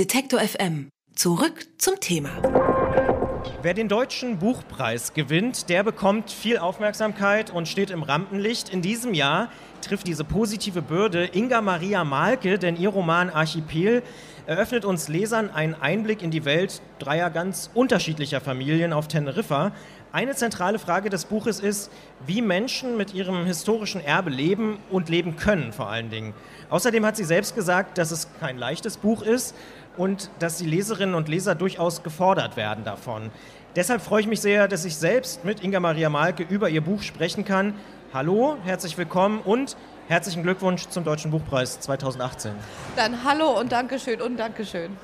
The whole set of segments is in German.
Detektor FM. Zurück zum Thema. Wer den deutschen Buchpreis gewinnt, der bekommt viel Aufmerksamkeit und steht im Rampenlicht. In diesem Jahr trifft diese positive Bürde Inga Maria Malke, denn ihr Roman Archipel eröffnet uns Lesern einen Einblick in die Welt dreier ganz unterschiedlicher Familien auf Teneriffa. Eine zentrale Frage des Buches ist, wie Menschen mit ihrem historischen Erbe leben und leben können vor allen Dingen. Außerdem hat sie selbst gesagt, dass es kein leichtes Buch ist und dass die Leserinnen und Leser durchaus gefordert werden davon. Deshalb freue ich mich sehr, dass ich selbst mit Inga Maria Malke über ihr Buch sprechen kann. Hallo, herzlich willkommen und herzlichen Glückwunsch zum Deutschen Buchpreis 2018. Dann hallo und Dankeschön und Dankeschön.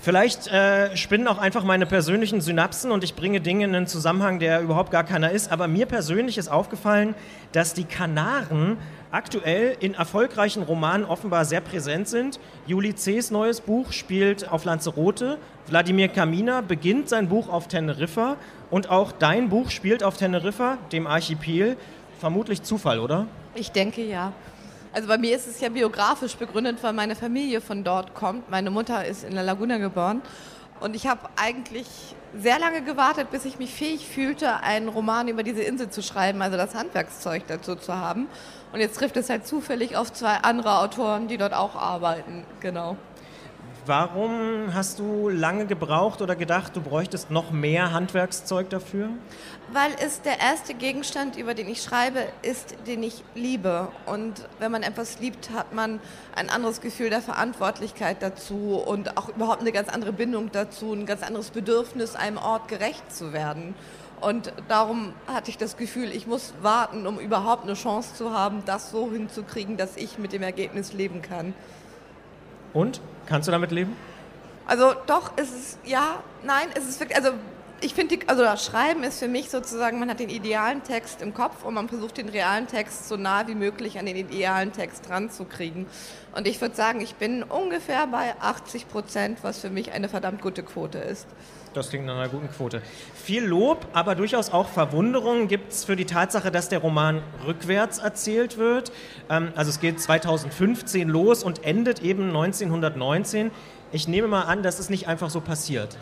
Vielleicht äh, spinnen auch einfach meine persönlichen Synapsen und ich bringe Dinge in einen Zusammenhang, der überhaupt gar keiner ist. Aber mir persönlich ist aufgefallen, dass die Kanaren aktuell in erfolgreichen Romanen offenbar sehr präsent sind. Juli C.'s neues Buch spielt auf Lanzarote. Wladimir Kamina beginnt sein Buch auf Teneriffa. Und auch dein Buch spielt auf Teneriffa, dem Archipel. Vermutlich Zufall, oder? Ich denke ja. Also bei mir ist es ja biografisch begründet, weil meine Familie von dort kommt. Meine Mutter ist in La Laguna geboren. Und ich habe eigentlich sehr lange gewartet, bis ich mich fähig fühlte, einen Roman über diese Insel zu schreiben, also das Handwerkszeug dazu zu haben. Und jetzt trifft es halt zufällig auf zwei andere Autoren, die dort auch arbeiten. Genau. Warum hast du lange gebraucht oder gedacht, du bräuchtest noch mehr Handwerkszeug dafür? Weil es der erste Gegenstand, über den ich schreibe, ist, den ich liebe. Und wenn man etwas liebt, hat man ein anderes Gefühl der Verantwortlichkeit dazu und auch überhaupt eine ganz andere Bindung dazu, ein ganz anderes Bedürfnis, einem Ort gerecht zu werden. Und darum hatte ich das Gefühl, ich muss warten, um überhaupt eine Chance zu haben, das so hinzukriegen, dass ich mit dem Ergebnis leben kann. Und? Kannst du damit leben? Also doch, ist es ja, nein, ist es wirklich, also ich finde, also das Schreiben ist für mich sozusagen, man hat den idealen Text im Kopf und man versucht den realen Text so nah wie möglich an den idealen Text ranzukriegen. Und ich würde sagen, ich bin ungefähr bei 80 Prozent, was für mich eine verdammt gute Quote ist. Das klingt nach einer guten Quote. Viel Lob, aber durchaus auch Verwunderung gibt es für die Tatsache, dass der Roman rückwärts erzählt wird. Ähm, also es geht 2015 los und endet eben 1919. Ich nehme mal an, das ist nicht einfach so passiert.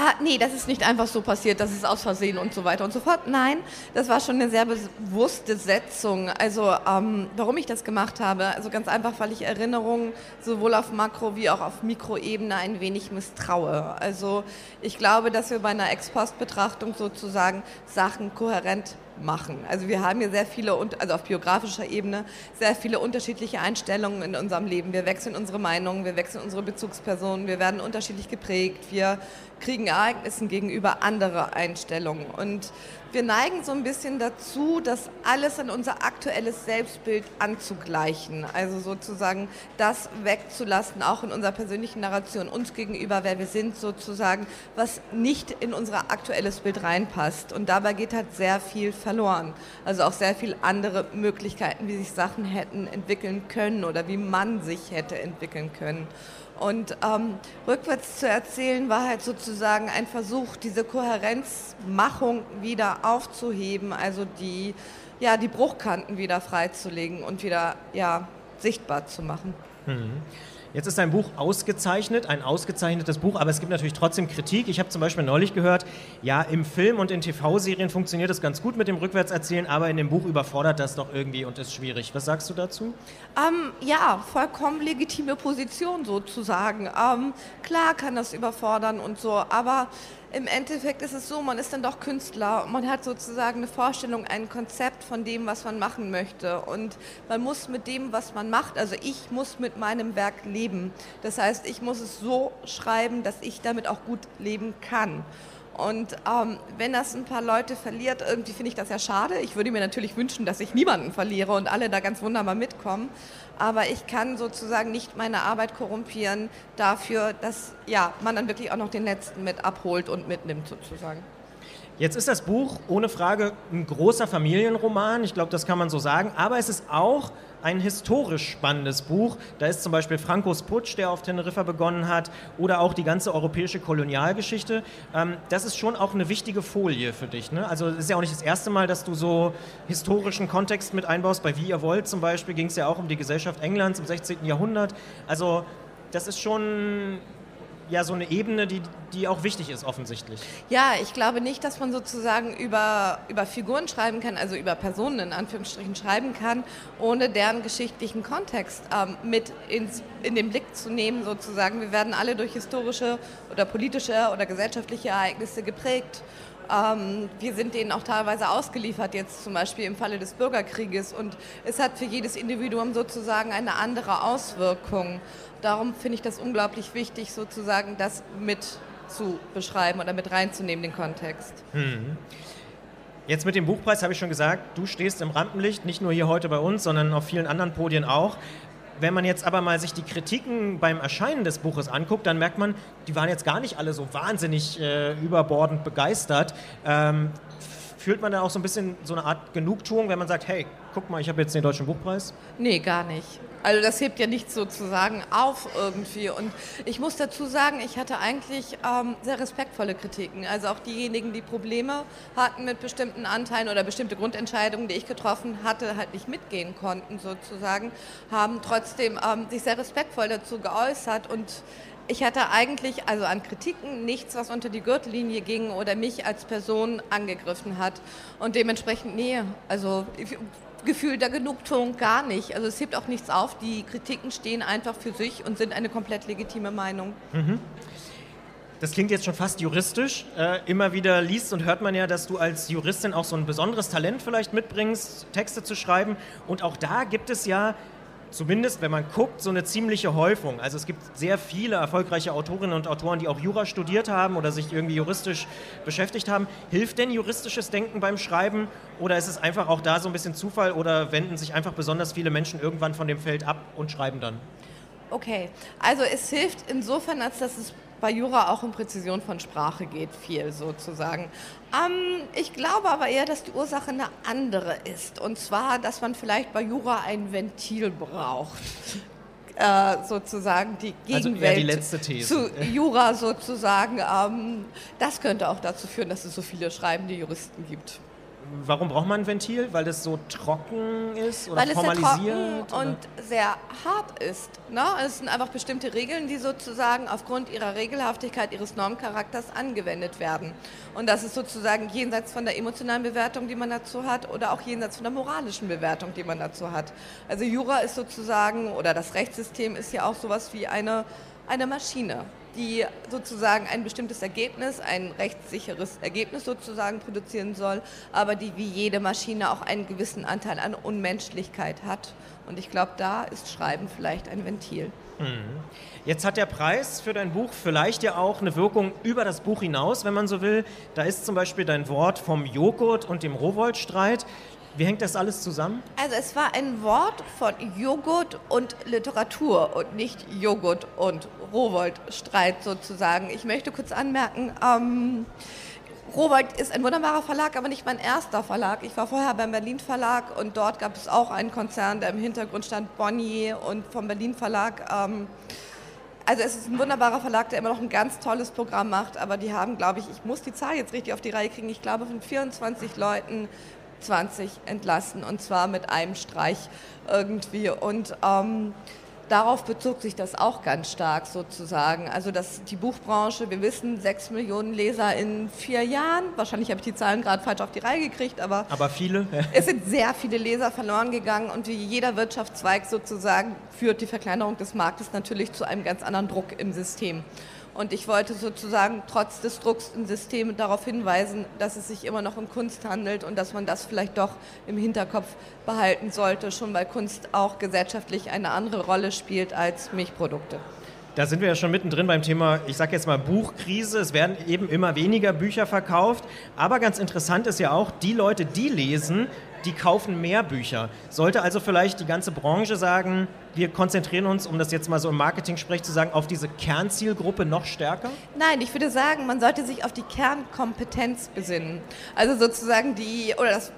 Ah, nee, das ist nicht einfach so passiert, das ist aus Versehen und so weiter und so fort. Nein, das war schon eine sehr bewusste Setzung. Also, ähm, warum ich das gemacht habe, also ganz einfach, weil ich Erinnerungen sowohl auf Makro- wie auch auf Mikroebene ein wenig misstraue. Also, ich glaube, dass wir bei einer Ex-Post-Betrachtung sozusagen Sachen kohärent machen. Also wir haben hier sehr viele, also auf biografischer Ebene, sehr viele unterschiedliche Einstellungen in unserem Leben. Wir wechseln unsere Meinungen, wir wechseln unsere Bezugspersonen, wir werden unterschiedlich geprägt, wir kriegen Ereignissen gegenüber andere Einstellungen. Und wir neigen so ein bisschen dazu, das alles in unser aktuelles Selbstbild anzugleichen. Also sozusagen das wegzulassen, auch in unserer persönlichen Narration uns gegenüber, wer wir sind, sozusagen, was nicht in unser aktuelles Bild reinpasst. Und dabei geht halt sehr viel verloren. Also auch sehr viele andere Möglichkeiten, wie sich Sachen hätten entwickeln können oder wie man sich hätte entwickeln können. Und ähm, rückwärts zu erzählen war halt sozusagen ein Versuch, diese Kohärenzmachung wieder aufzuheben, also die, ja, die Bruchkanten wieder freizulegen und wieder ja, sichtbar zu machen. Mhm. Jetzt ist dein Buch ausgezeichnet, ein ausgezeichnetes Buch, aber es gibt natürlich trotzdem Kritik. Ich habe zum Beispiel neulich gehört, ja, im Film und in TV-Serien funktioniert es ganz gut mit dem Rückwärtserzählen, aber in dem Buch überfordert das doch irgendwie und ist schwierig. Was sagst du dazu? Ähm, ja, vollkommen legitime Position sozusagen. Ähm, klar kann das überfordern und so, aber im Endeffekt ist es so, man ist dann doch Künstler man hat sozusagen eine Vorstellung, ein Konzept von dem, was man machen möchte. Und man muss mit dem, was man macht, also ich muss mit meinem Werk leben. Das heißt, ich muss es so schreiben, dass ich damit auch gut leben kann. Und ähm, wenn das ein paar Leute verliert, irgendwie finde ich das ja schade. Ich würde mir natürlich wünschen, dass ich niemanden verliere und alle da ganz wunderbar mitkommen. Aber ich kann sozusagen nicht meine Arbeit korrumpieren dafür, dass ja, man dann wirklich auch noch den Letzten mit abholt und mitnimmt sozusagen. Jetzt ist das Buch ohne Frage ein großer Familienroman, ich glaube, das kann man so sagen, aber es ist auch ein historisch spannendes Buch. Da ist zum Beispiel Frankos Putsch, der auf Teneriffa begonnen hat, oder auch die ganze europäische Kolonialgeschichte. Ähm, das ist schon auch eine wichtige Folie für dich. Ne? Also es ist ja auch nicht das erste Mal, dass du so historischen Kontext mit einbaust. Bei Wie ihr wollt zum Beispiel ging es ja auch um die Gesellschaft Englands im 16. Jahrhundert. Also das ist schon ja so eine Ebene, die, die auch wichtig ist, offensichtlich. Ja, ich glaube nicht, dass man sozusagen über, über Figuren schreiben kann, also über Personen in Anführungsstrichen schreiben kann, ohne deren geschichtlichen Kontext ähm, mit ins, in den Blick zu nehmen, sozusagen. Wir werden alle durch historische oder politische oder gesellschaftliche Ereignisse geprägt. Ähm, wir sind denen auch teilweise ausgeliefert, jetzt zum Beispiel im Falle des Bürgerkrieges. Und es hat für jedes Individuum sozusagen eine andere Auswirkung. Darum finde ich das unglaublich wichtig, sozusagen das mit zu beschreiben oder mit reinzunehmen, den Kontext. Hm. Jetzt mit dem Buchpreis habe ich schon gesagt, du stehst im Rampenlicht, nicht nur hier heute bei uns, sondern auf vielen anderen Podien auch. Wenn man jetzt aber mal sich die Kritiken beim Erscheinen des Buches anguckt, dann merkt man, die waren jetzt gar nicht alle so wahnsinnig äh, überbordend begeistert. Ähm, fühlt man da auch so ein bisschen so eine Art Genugtuung, wenn man sagt, hey, guck mal, ich habe jetzt den Deutschen Buchpreis? Nee, gar nicht. Also das hebt ja nichts sozusagen auf irgendwie. Und ich muss dazu sagen, ich hatte eigentlich ähm, sehr respektvolle Kritiken. Also auch diejenigen, die Probleme hatten mit bestimmten Anteilen oder bestimmte Grundentscheidungen, die ich getroffen hatte, halt nicht mitgehen konnten sozusagen, haben trotzdem ähm, sich sehr respektvoll dazu geäußert und ich hatte eigentlich also an Kritiken nichts, was unter die Gürtellinie ging oder mich als Person angegriffen hat. Und dementsprechend, nee, also Gefühl der Genugtuung gar nicht. Also es hebt auch nichts auf. Die Kritiken stehen einfach für sich und sind eine komplett legitime Meinung. Mhm. Das klingt jetzt schon fast juristisch. Äh, immer wieder liest und hört man ja, dass du als Juristin auch so ein besonderes Talent vielleicht mitbringst, Texte zu schreiben. Und auch da gibt es ja zumindest wenn man guckt, so eine ziemliche Häufung. Also es gibt sehr viele erfolgreiche Autorinnen und Autoren, die auch Jura studiert haben oder sich irgendwie juristisch beschäftigt haben. Hilft denn juristisches Denken beim Schreiben oder ist es einfach auch da so ein bisschen Zufall oder wenden sich einfach besonders viele Menschen irgendwann von dem Feld ab und schreiben dann? Okay, also es hilft insofern, als dass es bei Jura auch um Präzision von Sprache geht, viel sozusagen. Ähm, ich glaube aber eher, dass die Ursache eine andere ist. Und zwar, dass man vielleicht bei Jura ein Ventil braucht. Äh, sozusagen die Gegenwelt also die zu Jura sozusagen. Ähm, das könnte auch dazu führen, dass es so viele schreibende Juristen gibt. Warum braucht man ein Ventil? Weil das so trocken ist oder Weil formalisiert? es sehr trocken und sehr hart ist. Ne? Es sind einfach bestimmte Regeln, die sozusagen aufgrund ihrer Regelhaftigkeit, ihres Normcharakters angewendet werden. Und das ist sozusagen jenseits von der emotionalen Bewertung, die man dazu hat, oder auch jenseits von der moralischen Bewertung, die man dazu hat. Also Jura ist sozusagen, oder das Rechtssystem ist ja auch sowas wie eine, eine Maschine die sozusagen ein bestimmtes Ergebnis, ein rechtssicheres Ergebnis sozusagen produzieren soll, aber die wie jede Maschine auch einen gewissen Anteil an Unmenschlichkeit hat. Und ich glaube, da ist Schreiben vielleicht ein Ventil. Mhm. Jetzt hat der Preis für dein Buch vielleicht ja auch eine Wirkung über das Buch hinaus, wenn man so will. Da ist zum Beispiel dein Wort vom Joghurt und dem Rowold-Streit. Wie hängt das alles zusammen? Also es war ein Wort von Joghurt und Literatur und nicht Joghurt und Rowold-Streit sozusagen. Ich möchte kurz anmerken, ähm, Rowold ist ein wunderbarer Verlag, aber nicht mein erster Verlag. Ich war vorher beim Berlin Verlag und dort gab es auch einen Konzern, der im Hintergrund stand, Bonnier und vom Berlin Verlag. Ähm, also es ist ein wunderbarer Verlag, der immer noch ein ganz tolles Programm macht, aber die haben, glaube ich, ich muss die Zahl jetzt richtig auf die Reihe kriegen, ich glaube von 24 Leuten 20 entlassen und zwar mit einem Streich irgendwie. Und ähm, darauf bezog sich das auch ganz stark sozusagen. Also dass die Buchbranche, wir wissen, sechs Millionen Leser in vier Jahren, wahrscheinlich habe ich die Zahlen gerade falsch auf die Reihe gekriegt, aber, aber viele. es sind sehr viele Leser verloren gegangen und wie jeder Wirtschaftszweig sozusagen führt die Verkleinerung des Marktes natürlich zu einem ganz anderen Druck im System. Und ich wollte sozusagen trotz des Drucks im System darauf hinweisen, dass es sich immer noch um Kunst handelt und dass man das vielleicht doch im Hinterkopf behalten sollte, schon weil Kunst auch gesellschaftlich eine andere Rolle spielt als Milchprodukte. Da sind wir ja schon mittendrin beim Thema, ich sage jetzt mal Buchkrise. Es werden eben immer weniger Bücher verkauft. Aber ganz interessant ist ja auch, die Leute, die lesen, die kaufen mehr Bücher. Sollte also vielleicht die ganze Branche sagen, wir konzentrieren uns, um das jetzt mal so im Marketing-Sprech zu sagen, auf diese Kernzielgruppe noch stärker? Nein, ich würde sagen, man sollte sich auf die Kernkompetenz besinnen. Also sozusagen die, oder das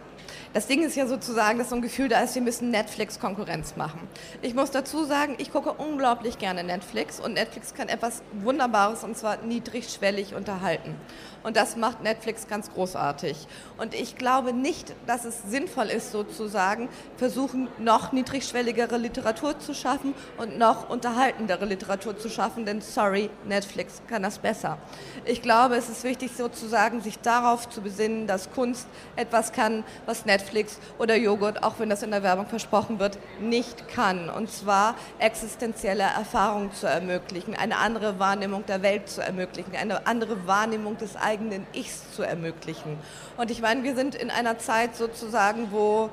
das Ding ist ja sozusagen, dass so ein Gefühl da ist, wir müssen Netflix Konkurrenz machen. Ich muss dazu sagen, ich gucke unglaublich gerne Netflix und Netflix kann etwas Wunderbares und zwar niedrigschwellig unterhalten. Und das macht Netflix ganz großartig. Und ich glaube nicht, dass es sinnvoll ist, sozusagen, versuchen, noch niedrigschwelligere Literatur zu schaffen und noch unterhaltendere Literatur zu schaffen, denn sorry, Netflix kann das besser. Ich glaube, es ist wichtig, sozusagen, sich darauf zu besinnen, dass Kunst etwas kann, was Netflix oder Joghurt, auch wenn das in der Werbung versprochen wird, nicht kann. Und zwar existenzielle Erfahrungen zu ermöglichen, eine andere Wahrnehmung der Welt zu ermöglichen, eine andere Wahrnehmung des eigenen Ichs zu ermöglichen. Und ich meine, wir sind in einer Zeit sozusagen, wo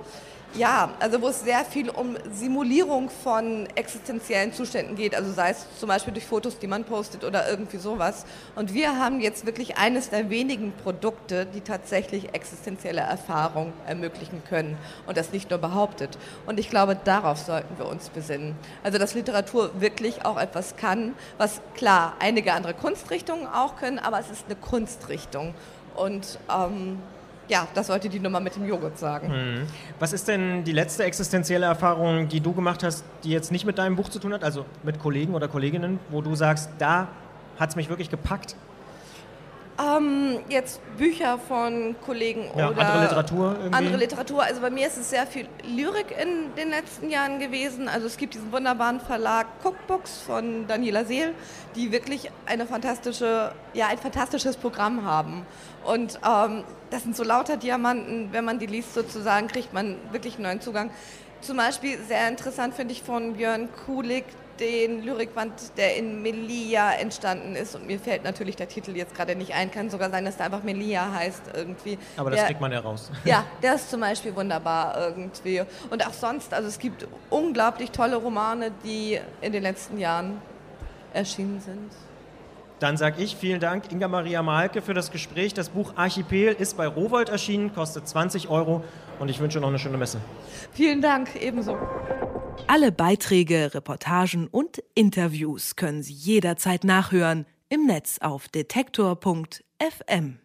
ja, also wo es sehr viel um Simulierung von existenziellen Zuständen geht, also sei es zum Beispiel durch Fotos, die man postet oder irgendwie sowas. Und wir haben jetzt wirklich eines der wenigen Produkte, die tatsächlich existenzielle Erfahrung ermöglichen können und das nicht nur behauptet. Und ich glaube, darauf sollten wir uns besinnen. Also dass Literatur wirklich auch etwas kann, was klar einige andere Kunstrichtungen auch können, aber es ist eine Kunstrichtung. Und ähm, ja, das wollte die Nummer mit dem Joghurt sagen. Mhm. Was ist denn die letzte existenzielle Erfahrung, die du gemacht hast, die jetzt nicht mit deinem Buch zu tun hat, also mit Kollegen oder Kolleginnen, wo du sagst, da hat es mich wirklich gepackt? Ähm, jetzt Bücher von Kollegen ja, oder andere Literatur. Irgendwie. Andere Literatur. Also bei mir ist es sehr viel Lyrik in den letzten Jahren gewesen. Also es gibt diesen wunderbaren Verlag Cookbooks von Daniela Seel, die wirklich eine fantastische, ja, ein fantastisches Programm haben. Und ähm, das sind so lauter Diamanten. Wenn man die liest, sozusagen, kriegt man wirklich einen neuen Zugang. Zum Beispiel sehr interessant finde ich von Björn Kulik den Lyrikwand, der in Melia entstanden ist. Und mir fällt natürlich der Titel jetzt gerade nicht ein. Kann sogar sein, dass der einfach Melia heißt irgendwie. Aber das der, kriegt man ja raus. Ja, der ist zum Beispiel wunderbar irgendwie. Und auch sonst, also es gibt unglaublich tolle Romane, die in den letzten Jahren erschienen sind. Dann sage ich vielen Dank, Inga Maria Malke, für das Gespräch. Das Buch Archipel ist bei Rowold erschienen, kostet 20 Euro und ich wünsche noch eine schöne Messe. Vielen Dank, ebenso. Alle Beiträge, Reportagen und Interviews können Sie jederzeit nachhören im Netz auf detektor.fm.